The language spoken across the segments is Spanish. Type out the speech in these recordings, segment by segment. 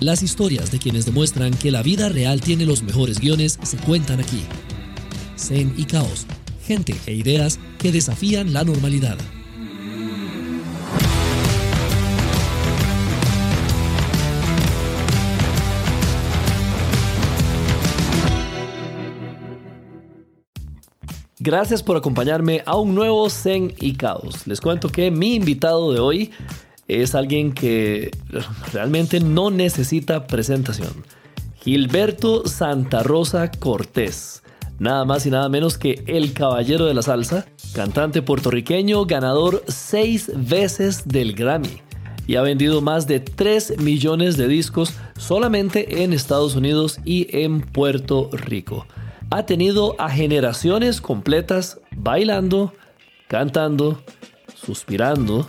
Las historias de quienes demuestran que la vida real tiene los mejores guiones se cuentan aquí. Zen y Caos, gente e ideas que desafían la normalidad. Gracias por acompañarme a un nuevo Zen y Caos. Les cuento que mi invitado de hoy es alguien que realmente no necesita presentación. Gilberto Santa Rosa Cortés. Nada más y nada menos que el caballero de la salsa, cantante puertorriqueño, ganador seis veces del Grammy y ha vendido más de 3 millones de discos solamente en Estados Unidos y en Puerto Rico ha tenido a generaciones completas bailando, cantando, suspirando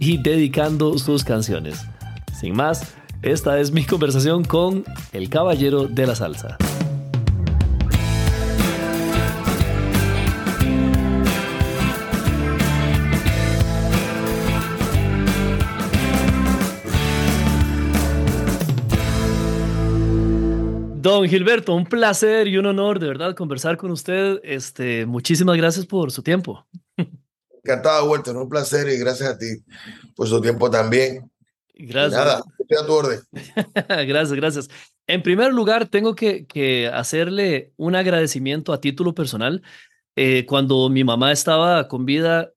y dedicando sus canciones. Sin más, esta es mi conversación con el Caballero de la Salsa. Don Gilberto, un placer y un honor de verdad conversar con usted. Este, muchísimas gracias por su tiempo. Encantado, Walter, un placer y gracias a ti por su tiempo también. Gracias. nada, a tu orden. gracias, gracias. En primer lugar, tengo que, que hacerle un agradecimiento a título personal. Eh, cuando mi mamá estaba con vida,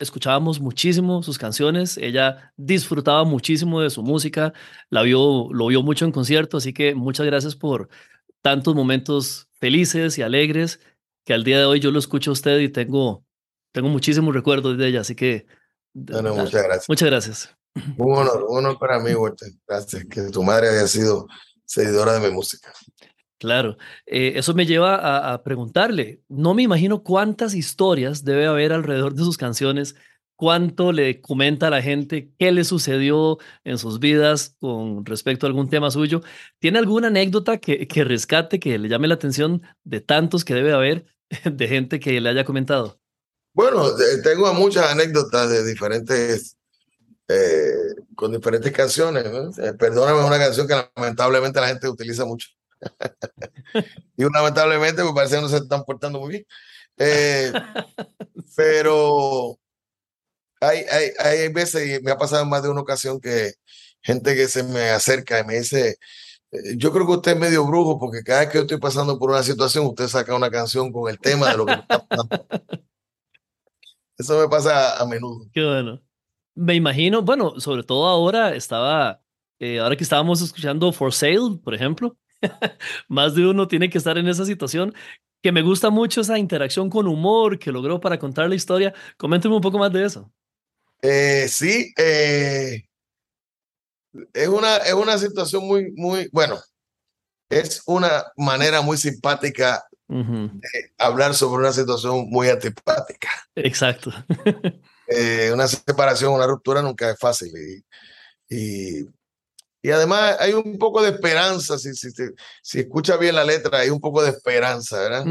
escuchábamos muchísimo sus canciones, ella disfrutaba muchísimo de su música, la vio, lo vio mucho en concierto, así que muchas gracias por tantos momentos felices y alegres que al día de hoy yo lo escucho a usted y tengo, tengo muchísimos recuerdos de ella, así que... Bueno, muchas gracias. Muchas gracias. Un honor, un honor para mí, Walter. Gracias, que tu madre haya sido seguidora de mi música. Claro, eh, eso me lleva a, preguntarle, no me imagino cuántas historias debe haber alrededor de sus canciones, cuánto le comenta a la gente, qué le sucedió en sus vidas con respecto a algún tema suyo. ¿Tiene alguna anécdota que, que rescate, que le llame la atención de tantos que debe haber de gente que le haya comentado? Bueno, tengo muchas anécdotas de diferentes, eh, con diferentes canciones. Eh, perdóname, una canción que lamentablemente la gente utiliza mucho y lamentablemente me parece que no se están portando muy bien. Eh, pero hay, hay, hay veces, y me ha pasado en más de una ocasión, que gente que se me acerca y me dice, eh, yo creo que usted es medio brujo porque cada vez que yo estoy pasando por una situación, usted saca una canción con el tema de lo que está pasando. Eso me pasa a menudo. Qué bueno. Me imagino, bueno, sobre todo ahora estaba, eh, ahora que estábamos escuchando For Sale, por ejemplo, Más de uno tiene que estar en esa situación. Que me gusta mucho esa interacción con humor que logró para contar la historia. Coménteme un poco más de eso. Eh, sí, eh, es, una, es una situación muy, muy, bueno, es una manera muy simpática de hablar sobre una situación muy antipática. Exacto. Eh, una separación, una ruptura nunca es fácil y y además hay un poco de esperanza, si, si, si escucha bien la letra, hay un poco de esperanza, ¿verdad?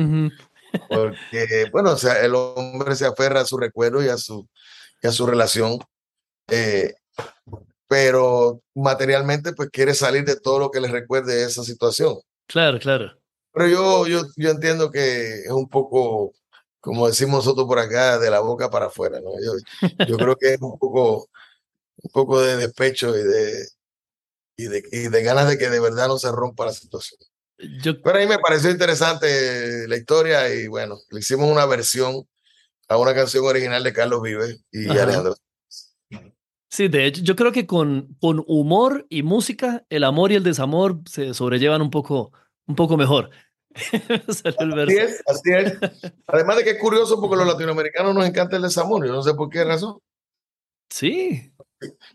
Porque, bueno, o sea, el hombre se aferra a su recuerdo y a su, y a su relación, eh, pero materialmente pues quiere salir de todo lo que le recuerde esa situación. Claro, claro. Pero yo, yo, yo entiendo que es un poco, como decimos nosotros por acá, de la boca para afuera, ¿no? Yo, yo creo que es un poco, un poco de despecho y de, y de, y de ganas de que de verdad no se rompa la situación. Yo... Pero ahí me pareció interesante la historia y bueno, le hicimos una versión a una canción original de Carlos Vives y Alejandro. Sí, de hecho, yo creo que con, con humor y música, el amor y el desamor se sobrellevan un poco, un poco mejor. así es, así es. Además de que es curioso porque los latinoamericanos nos encanta el desamor, yo no sé por qué razón. Sí,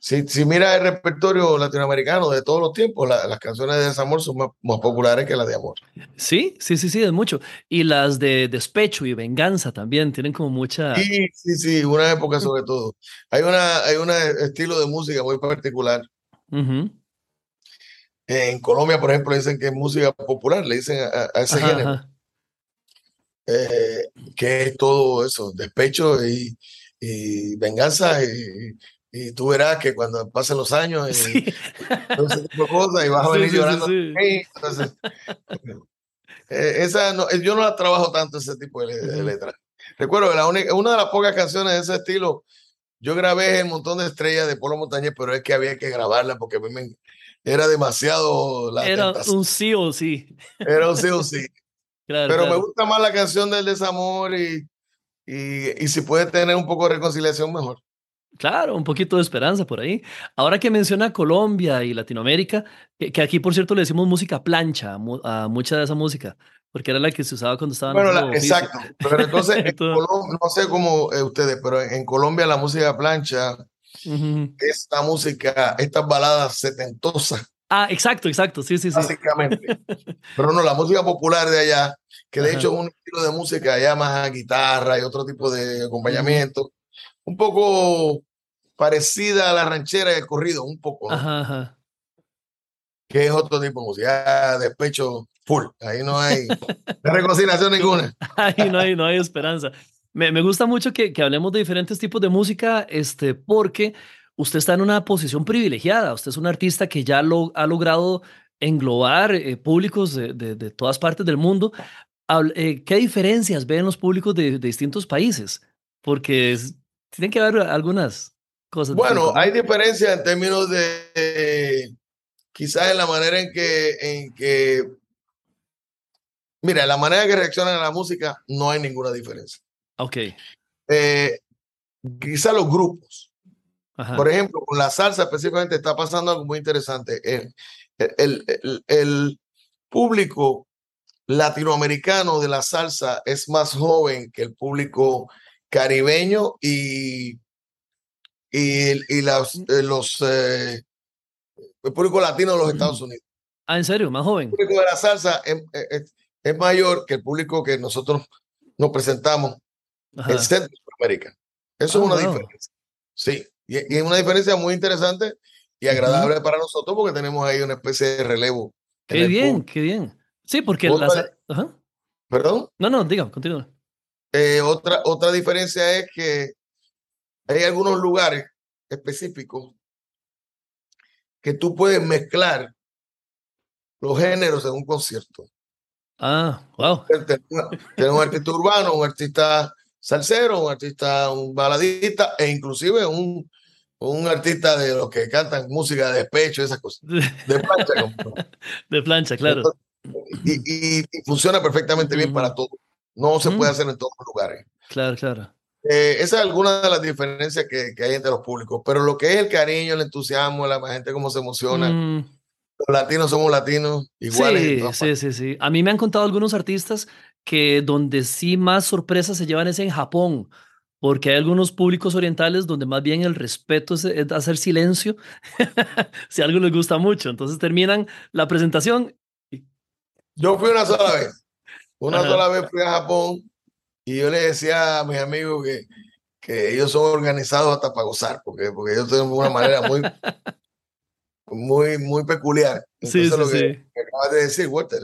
si, si mira el repertorio latinoamericano de todos los tiempos, las canciones de desamor son más, populares que las de amor. Sí, sí, sí, sí, es mucho. Y las de despecho y venganza también tienen como mucha. Sí, sí, sí, una época sobre todo. Hay una, hay un estilo de música muy particular. En Colombia, por ejemplo, dicen que es música popular, le dicen a, ese género. Eh, que es todo eso, despecho y, y venganza y, y tú verás que cuando pasen los años, y, tipo de cosas, y vas a venir llorando. Entonces, eh, esa no, yo no la trabajo tanto ese tipo de, letras. Recuerdo que la única, una de las pocas canciones de ese estilo, yo grabé el montón de estrellas de Polo Montañez, pero es que había que grabarla porque a mí me, era demasiado la Era un sí o sí. Era un sí o sí. pero me gusta más la canción del desamor y, y, y si puede tener un poco de reconciliación, mejor. Claro, un poquito de esperanza por ahí. Ahora que menciona Colombia y Latinoamérica, que, aquí por cierto le decimos música plancha a, mucha de esa música, porque era la que se usaba cuando estaban... Bueno, exacto. Pero entonces, no sé cómo eh, ustedes, pero en, Colombia la música plancha esta música, estas baladas setentosas. Ah, exacto, exacto, sí, sí, sí. Básicamente. pero no, la música popular de allá, que de hecho es un estilo de música allá más a guitarra y otro tipo de acompañamiento un poco parecida a la ranchera de corrido, un poco. Ajá, Que es otro tipo de música, despecho full. Ahí no hay reconciliación ninguna. Ahí no hay, no hay esperanza. Me, me gusta mucho que, que, hablemos de diferentes tipos de música, este, porque usted está en una posición privilegiada. Usted es un artista que ya lo, ha logrado englobar eh, públicos de, de, todas partes del mundo. Eh, ¿Qué diferencias ven los públicos de, distintos países? Porque es, tienen que haber algunas cosas. Bueno, hay diferencias en términos de quizás en la manera en que, en que, mira, la manera que reaccionan a la música no hay ninguna diferencia. Ok. Eh, quizás los grupos. Por ejemplo, con la salsa específicamente está pasando algo muy interesante. El, el, el, el, público latinoamericano de la salsa es más joven que el público caribeño y, y, y los, eh, los eh, el público latino de los Estados Unidos. Ah, ¿en serio? ¿Más joven? El público de la salsa es, es, mayor que el público que nosotros nos presentamos en Centroamérica. Eso es ah, una diferencia. Sí, y, es una diferencia muy interesante y agradable para nosotros porque tenemos ahí una especie de relevo. Qué bien, qué bien. Sí, porque. ¿Perdón? No, no, diga, continúa. Eh, otra, otra diferencia es que hay algunos lugares específicos que tú puedes mezclar los géneros en un concierto. Ah, wow. Tienes un artista urbano, un artista salsero, un artista, un baladista e inclusive un, un artista de los que cantan música de despecho, esas cosas. De plancha. de plancha, claro. y, y, funciona perfectamente bien para todo. No se puede hacer en todos los lugares. Claro, claro. Eh, esa es alguna de las diferencias que, que, hay entre los públicos, pero lo que es el cariño, el entusiasmo, la gente cómo se emociona. Mm. Los latinos somos latinos iguales. Sí, sí, sí, sí. A mí me han contado algunos artistas que donde sí más sorpresas se llevan es en Japón, porque hay algunos públicos orientales donde más bien el respeto es, es hacer silencio si algo les gusta mucho. Entonces terminan la presentación. Yo fui una sola vez. Una sola vez fui a Japón y yo le decía a mis amigos que, que ellos son organizados hasta para gozar, porque, porque ellos tienen una manera muy, muy, muy peculiar. Entonces, lo que, acabas de decir, Walter,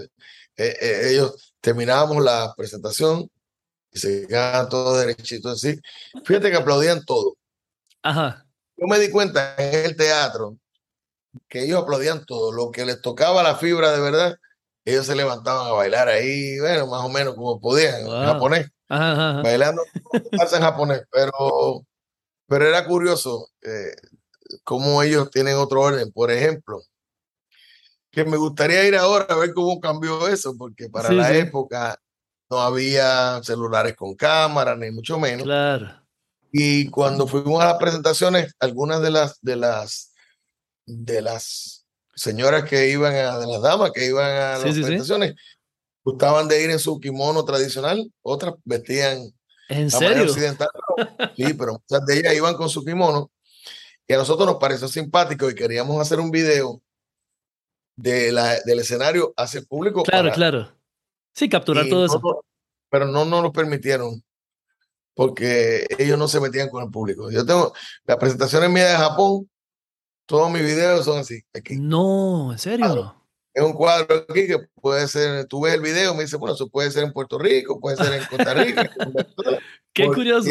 eh, eh, ellos terminábamos la presentación y se quedaban todos derechitos así. Fíjate que aplaudían todo. Ajá. Yo me di cuenta en el teatro que ellos aplaudían todo, lo que les tocaba la fibra de verdad ellos se levantaban a bailar ahí, bueno, más o menos como podían, en japonés, bailando en japonés, pero, pero era curioso eh, cómo ellos tienen otro orden. Por ejemplo, que me gustaría ir ahora a ver cómo cambió eso, porque para la época no había celulares con cámara, ni mucho menos. Claro. Y cuando fuimos a las presentaciones, algunas de las, de las, de las señoras que iban a, de las damas que iban a las presentaciones, gustaban de ir en su kimono tradicional, otras vestían ¿En serio? occidental. sí, pero muchas de ellas iban con su kimono y a nosotros nos pareció simpático y queríamos hacer un video de la, del escenario hacia el público. Claro, claro. Sí, capturar todo eso. pero no nos lo permitieron porque ellos no se metían con el público. Yo tengo las presentaciones mías de Japón, todos mis videos son así. Aquí. No, ¿en serio? Es un cuadro aquí que puede ser, tú ves el video, me dice, bueno, eso puede ser en Puerto Rico, puede ser en Costa Rica. Qué curioso.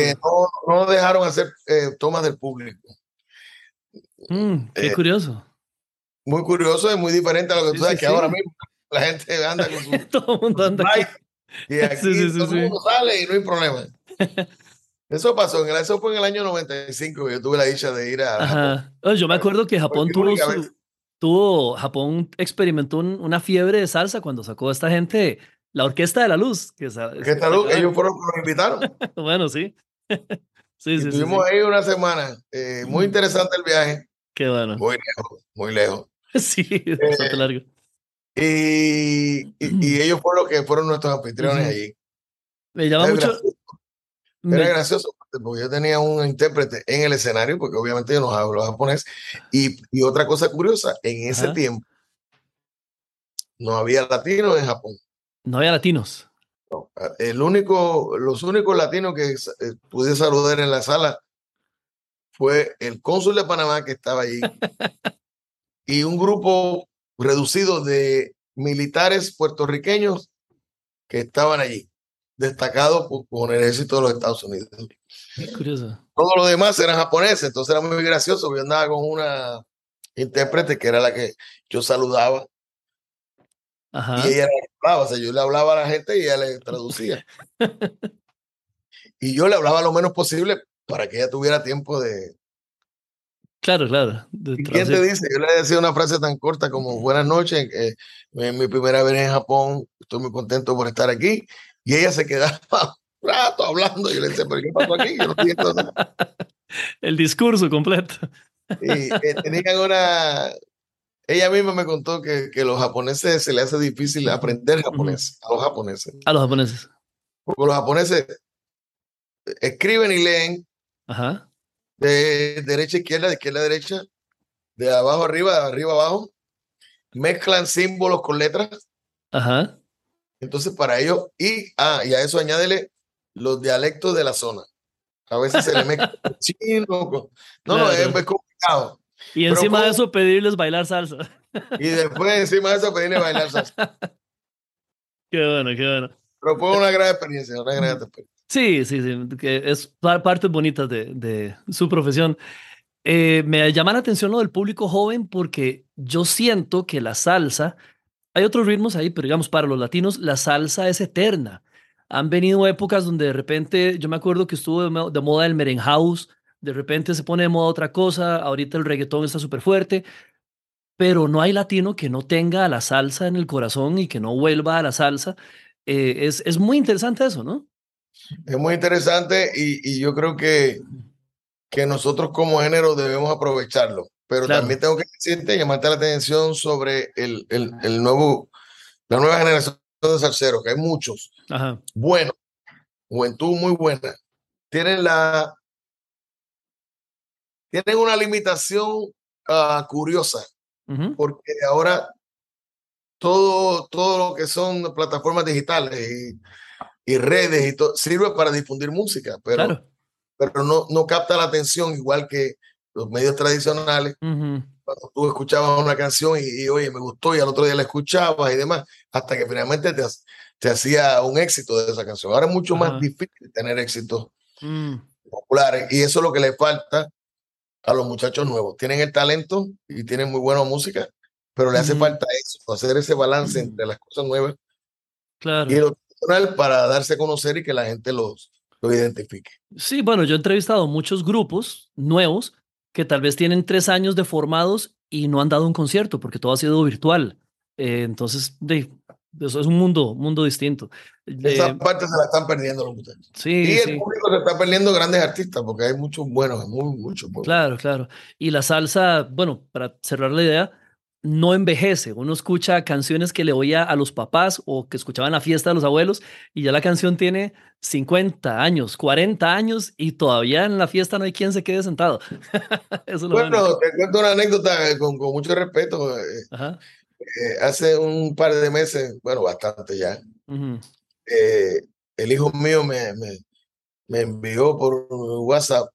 No, no, dejaron hacer eh, tomas del público. Mm, qué curioso. Muy curioso y muy diferente a lo que tú sabes que ahora mismo la gente anda con su. todo el mundo anda. Y aquí todo el mundo sale y no hay problema. Eso pasó, en el, eso fue en el año 95 que yo tuve la dicha de ir a Japón. Yo me acuerdo que Japón tuvo, tuvo, Japón experimentó una fiebre de salsa cuando sacó a esta gente la Orquesta de la Luz. Que Orquesta Luz, ellos fueron los que nos invitaron. bueno, sí. sí, sí Estuvimos ahí una semana. Eh, muy interesante el viaje. Qué bueno. Muy lejos, muy lejos. sí, bastante eh, largo. Y, y, ellos fueron los que fueron nuestros anfitriones allí. Me llama mucho. Era gracioso porque yo tenía un intérprete en el escenario, porque obviamente yo no hablo japonés. Y, y otra cosa curiosa, en ese tiempo no había latinos en Japón. No había latinos. el único, los únicos latinos que eh, pude saludar en la sala fue el cónsul de Panamá que estaba allí y un grupo reducido de militares puertorriqueños que estaban allí destacado por, el ejército de los Estados Unidos. curioso. Todos los demás eran japoneses, entonces era muy gracioso. Yo andaba con una intérprete que era la que yo saludaba. Y ella hablaba, o sea, yo le hablaba a la gente y ella le traducía. y yo le hablaba lo menos posible para que ella tuviera tiempo de. Claro, claro. quién te dice? Yo le decía una frase tan corta como buenas noches, eh, mi primera vez en Japón, estoy muy contento por estar aquí y ella se quedaba un rato hablando. Yo le decía, ¿pero qué pasó aquí? Yo no entiendo nada. El discurso completo. Y eh, tenían una. Ella misma me contó que, que los japoneses se le hace difícil aprender japonés, a los japoneses. A los japoneses. Porque los japoneses escriben y leen Ajá. de derecha a izquierda, de izquierda a derecha, de abajo arriba, de arriba abajo. Mezclan símbolos con letras. Ajá. Entonces, para ello, y, ah, y a eso añádele los dialectos de la zona. A veces se le mezcla chino. No, no, es, complicado. Y encima de eso, pedirles bailar salsa. Y después, encima de eso, pedirles bailar salsa. Qué bueno, qué bueno. Pero fue una gran experiencia, una gran experiencia. Sí, sí, sí, que es parte bonita de, de su profesión. Eh, me llama la atención lo del público joven porque yo siento que la salsa hay otros ritmos ahí, pero digamos, para los latinos, la salsa es eterna. Han venido épocas donde de repente, yo me acuerdo que estuvo de, moda el merenhouse, de repente se pone de moda otra cosa, ahorita el reggaetón está súper fuerte, pero no hay latino que no tenga la salsa en el corazón y que no vuelva a la salsa. Eh, es, es muy interesante eso, ¿no? Es muy interesante y, y yo creo que, que nosotros como género debemos aprovecharlo. Pero también tengo que decirte, llamarte la atención sobre el, el, el, nuevo, la nueva generación de salseros, que hay muchos. Ajá. Bueno, juventud muy buena. Tienen la. Tienen una limitación uh, curiosa, porque ahora todo, todo lo que son plataformas digitales y, y redes y todo sirve para difundir música, pero, pero no, no capta la atención igual que los medios tradicionales, cuando tú escuchabas una canción y, oye, me gustó y al otro día la escuchabas y demás, hasta que finalmente te, te hacía un éxito de esa canción. Ahora es mucho más difícil tener éxitos mm. populares y eso es lo que le falta a los muchachos nuevos. Tienen el talento y tienen muy buena música, pero le hace falta eso, hacer ese balance entre las cosas nuevas claro. y lo para darse a conocer y que la gente los, lo identifique. Sí, bueno, yo he entrevistado muchos grupos nuevos que tal vez tienen tres años de formados y no han dado un concierto porque todo ha sido virtual. Eh, entonces, de, eso es un mundo, mundo distinto. Esa eh, parte se la están perdiendo los muchachos. Sí, y el público se está perdiendo grandes artistas porque hay muchos buenos, muy, muchos buenos. Claro, claro. Y la salsa, bueno, para cerrar la idea, no envejece. Uno escucha canciones que le oía a los papás o que escuchaban la fiesta de los abuelos y ya la canción tiene 50 años, 40 años y todavía en la fiesta no hay quien se quede sentado. bueno, te cuento una anécdota eh, con, con mucho respeto. Eh, eh, hace un par de meses, bueno, bastante ya, el hijo mío me, me, me, envió por WhatsApp,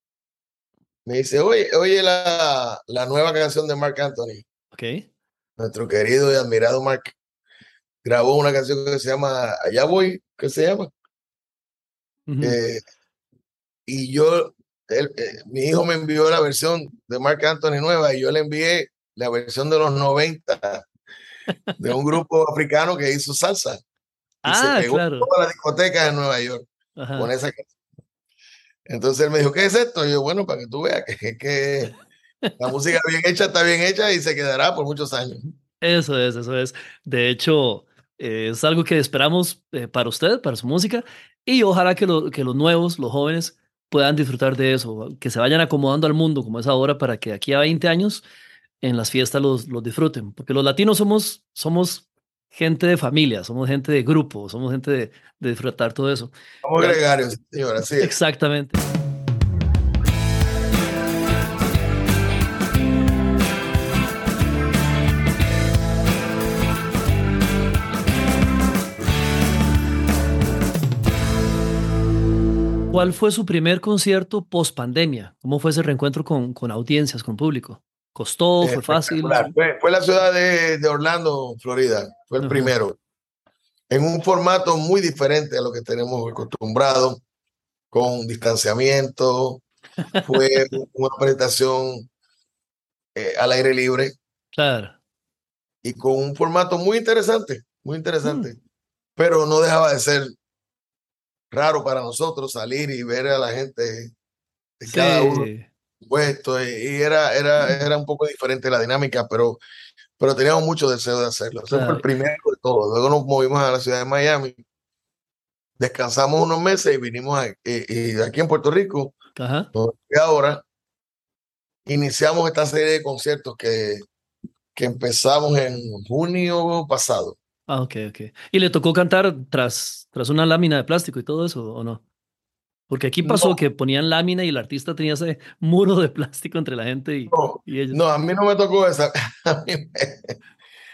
me dice, oye, oye la, la nueva canción de Mark Anthony. Okay nuestro querido y admirado Mark grabó una canción que se llama Allá voy, ¿qué se llama? Eh, y yo él, eh, mi hijo me envió la versión de Mark Anthony nueva y yo le envié la versión de los 90 de un grupo africano que hizo salsa. Y ah, se pegó claro. toda la discoteca de Nueva York con esa Entonces él me dijo, ¿qué es esto? Y yo, bueno, para que tú veas que, que la música bien hecha está bien hecha y se quedará por muchos años. Eso es, eso es. De hecho, eh, es algo que esperamos eh, para usted, para su música, y ojalá que, que los nuevos, los jóvenes, puedan disfrutar de eso, que se vayan acomodando al mundo como es ahora para que aquí a 20 años en las fiestas los, los disfruten, porque los latinos somos, somos gente de familia, somos gente de grupo, somos gente de, de disfrutar todo eso. Somos gregarios, señora, sí. Exactamente. ¿Cuál fue su primer concierto post pandemia? ¿Cómo fue ese reencuentro con, con audiencias, con público? ¿Costó? ¿Fue fácil? Fue, fue, la ciudad de, de, Orlando, Florida. Fue el primero. En un formato muy diferente a lo que tenemos acostumbrado, con distanciamiento. Fue una presentación eh, al aire libre. Claro. Y con un formato muy interesante, muy interesante. Mm. Pero no dejaba de ser raro para nosotros salir y ver a la gente de cada uno puesto y era, era, era un poco diferente la dinámica, pero, pero teníamos mucho deseo de hacerlo. Ese fue el primero de todo. Luego nos movimos a la ciudad de Miami, descansamos unos meses y vinimos a, y, aquí en Puerto Rico. Y ahora iniciamos esta serie de conciertos que, que empezamos en junio pasado. Ah, ok, ok. ¿Y le tocó cantar tras, tras una lámina de plástico y todo eso o no? Porque aquí pasó que ponían lámina y el artista tenía ese muro de plástico entre la gente y, no, ellos. No, a mí no me tocó esa. me,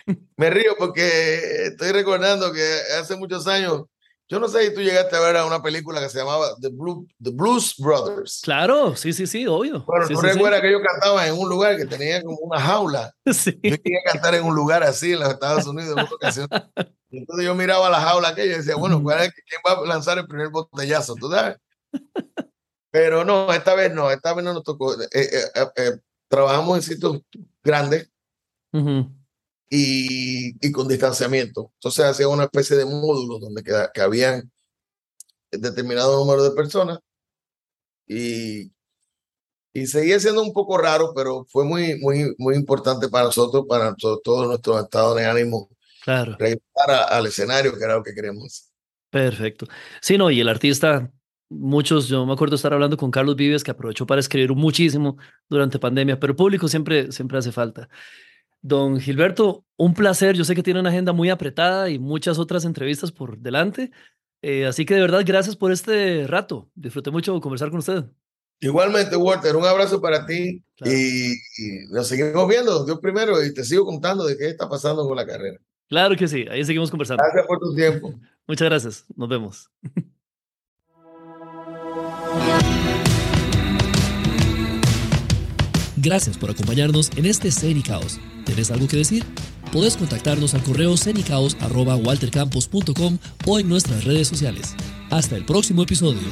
me, río porque estoy recordando que hace muchos años, yo no sé si tú llegaste a ver una película que se llamaba The, Blue, The Blues Brothers. Claro, sí, sí, sí, obvio. Bueno, sí, tú sí, recuerdas que ellos cantaban en un lugar que tenía como una jaula. Sí. Yo quería cantar en un lugar así en los Estados Unidos en una ocasión. Entonces yo miraba la jaula aquella y decía, bueno, ¿cuál es, ¿quién va a lanzar el primer botellazo? ¿Tú sabes? Pero no, esta vez no, esta vez no nos tocó. Eh, eh, eh, trabajamos en sitios grandes uh -huh. Y, y, con distanciamiento. Entonces hacía una especie de módulos donde que, que habían determinado número de personas y, y seguía siendo un poco raro, pero fue muy, muy, muy importante para nosotros, para todo, todo nuestro estado de ánimo. Claro. Regresar a, al escenario, que era lo que queremos. Perfecto. Sí, no, y el artista muchos, yo me acuerdo estar hablando con Carlos Vives, que aprovechó para escribir muchísimo durante pandemia, pero público siempre, siempre hace falta. Don Gilberto, un placer. Yo sé que tiene una agenda muy apretada y muchas otras entrevistas por delante. Eh, así que de verdad, gracias por este rato. Disfruté mucho conversar con usted. Igualmente, Walter, un abrazo para ti claro. y, y, nos seguimos viendo, Dios primero, y te sigo contando de qué está pasando con la carrera. Claro que sí, ahí seguimos conversando. Gracias por tu tiempo. Muchas gracias, nos vemos. Gracias por acompañarnos en este Cenicaos. ¿Tienes algo que decir? Puedes contactarnos al correo cenicaos.waltercampos.com o en nuestras redes sociales. Hasta el próximo episodio.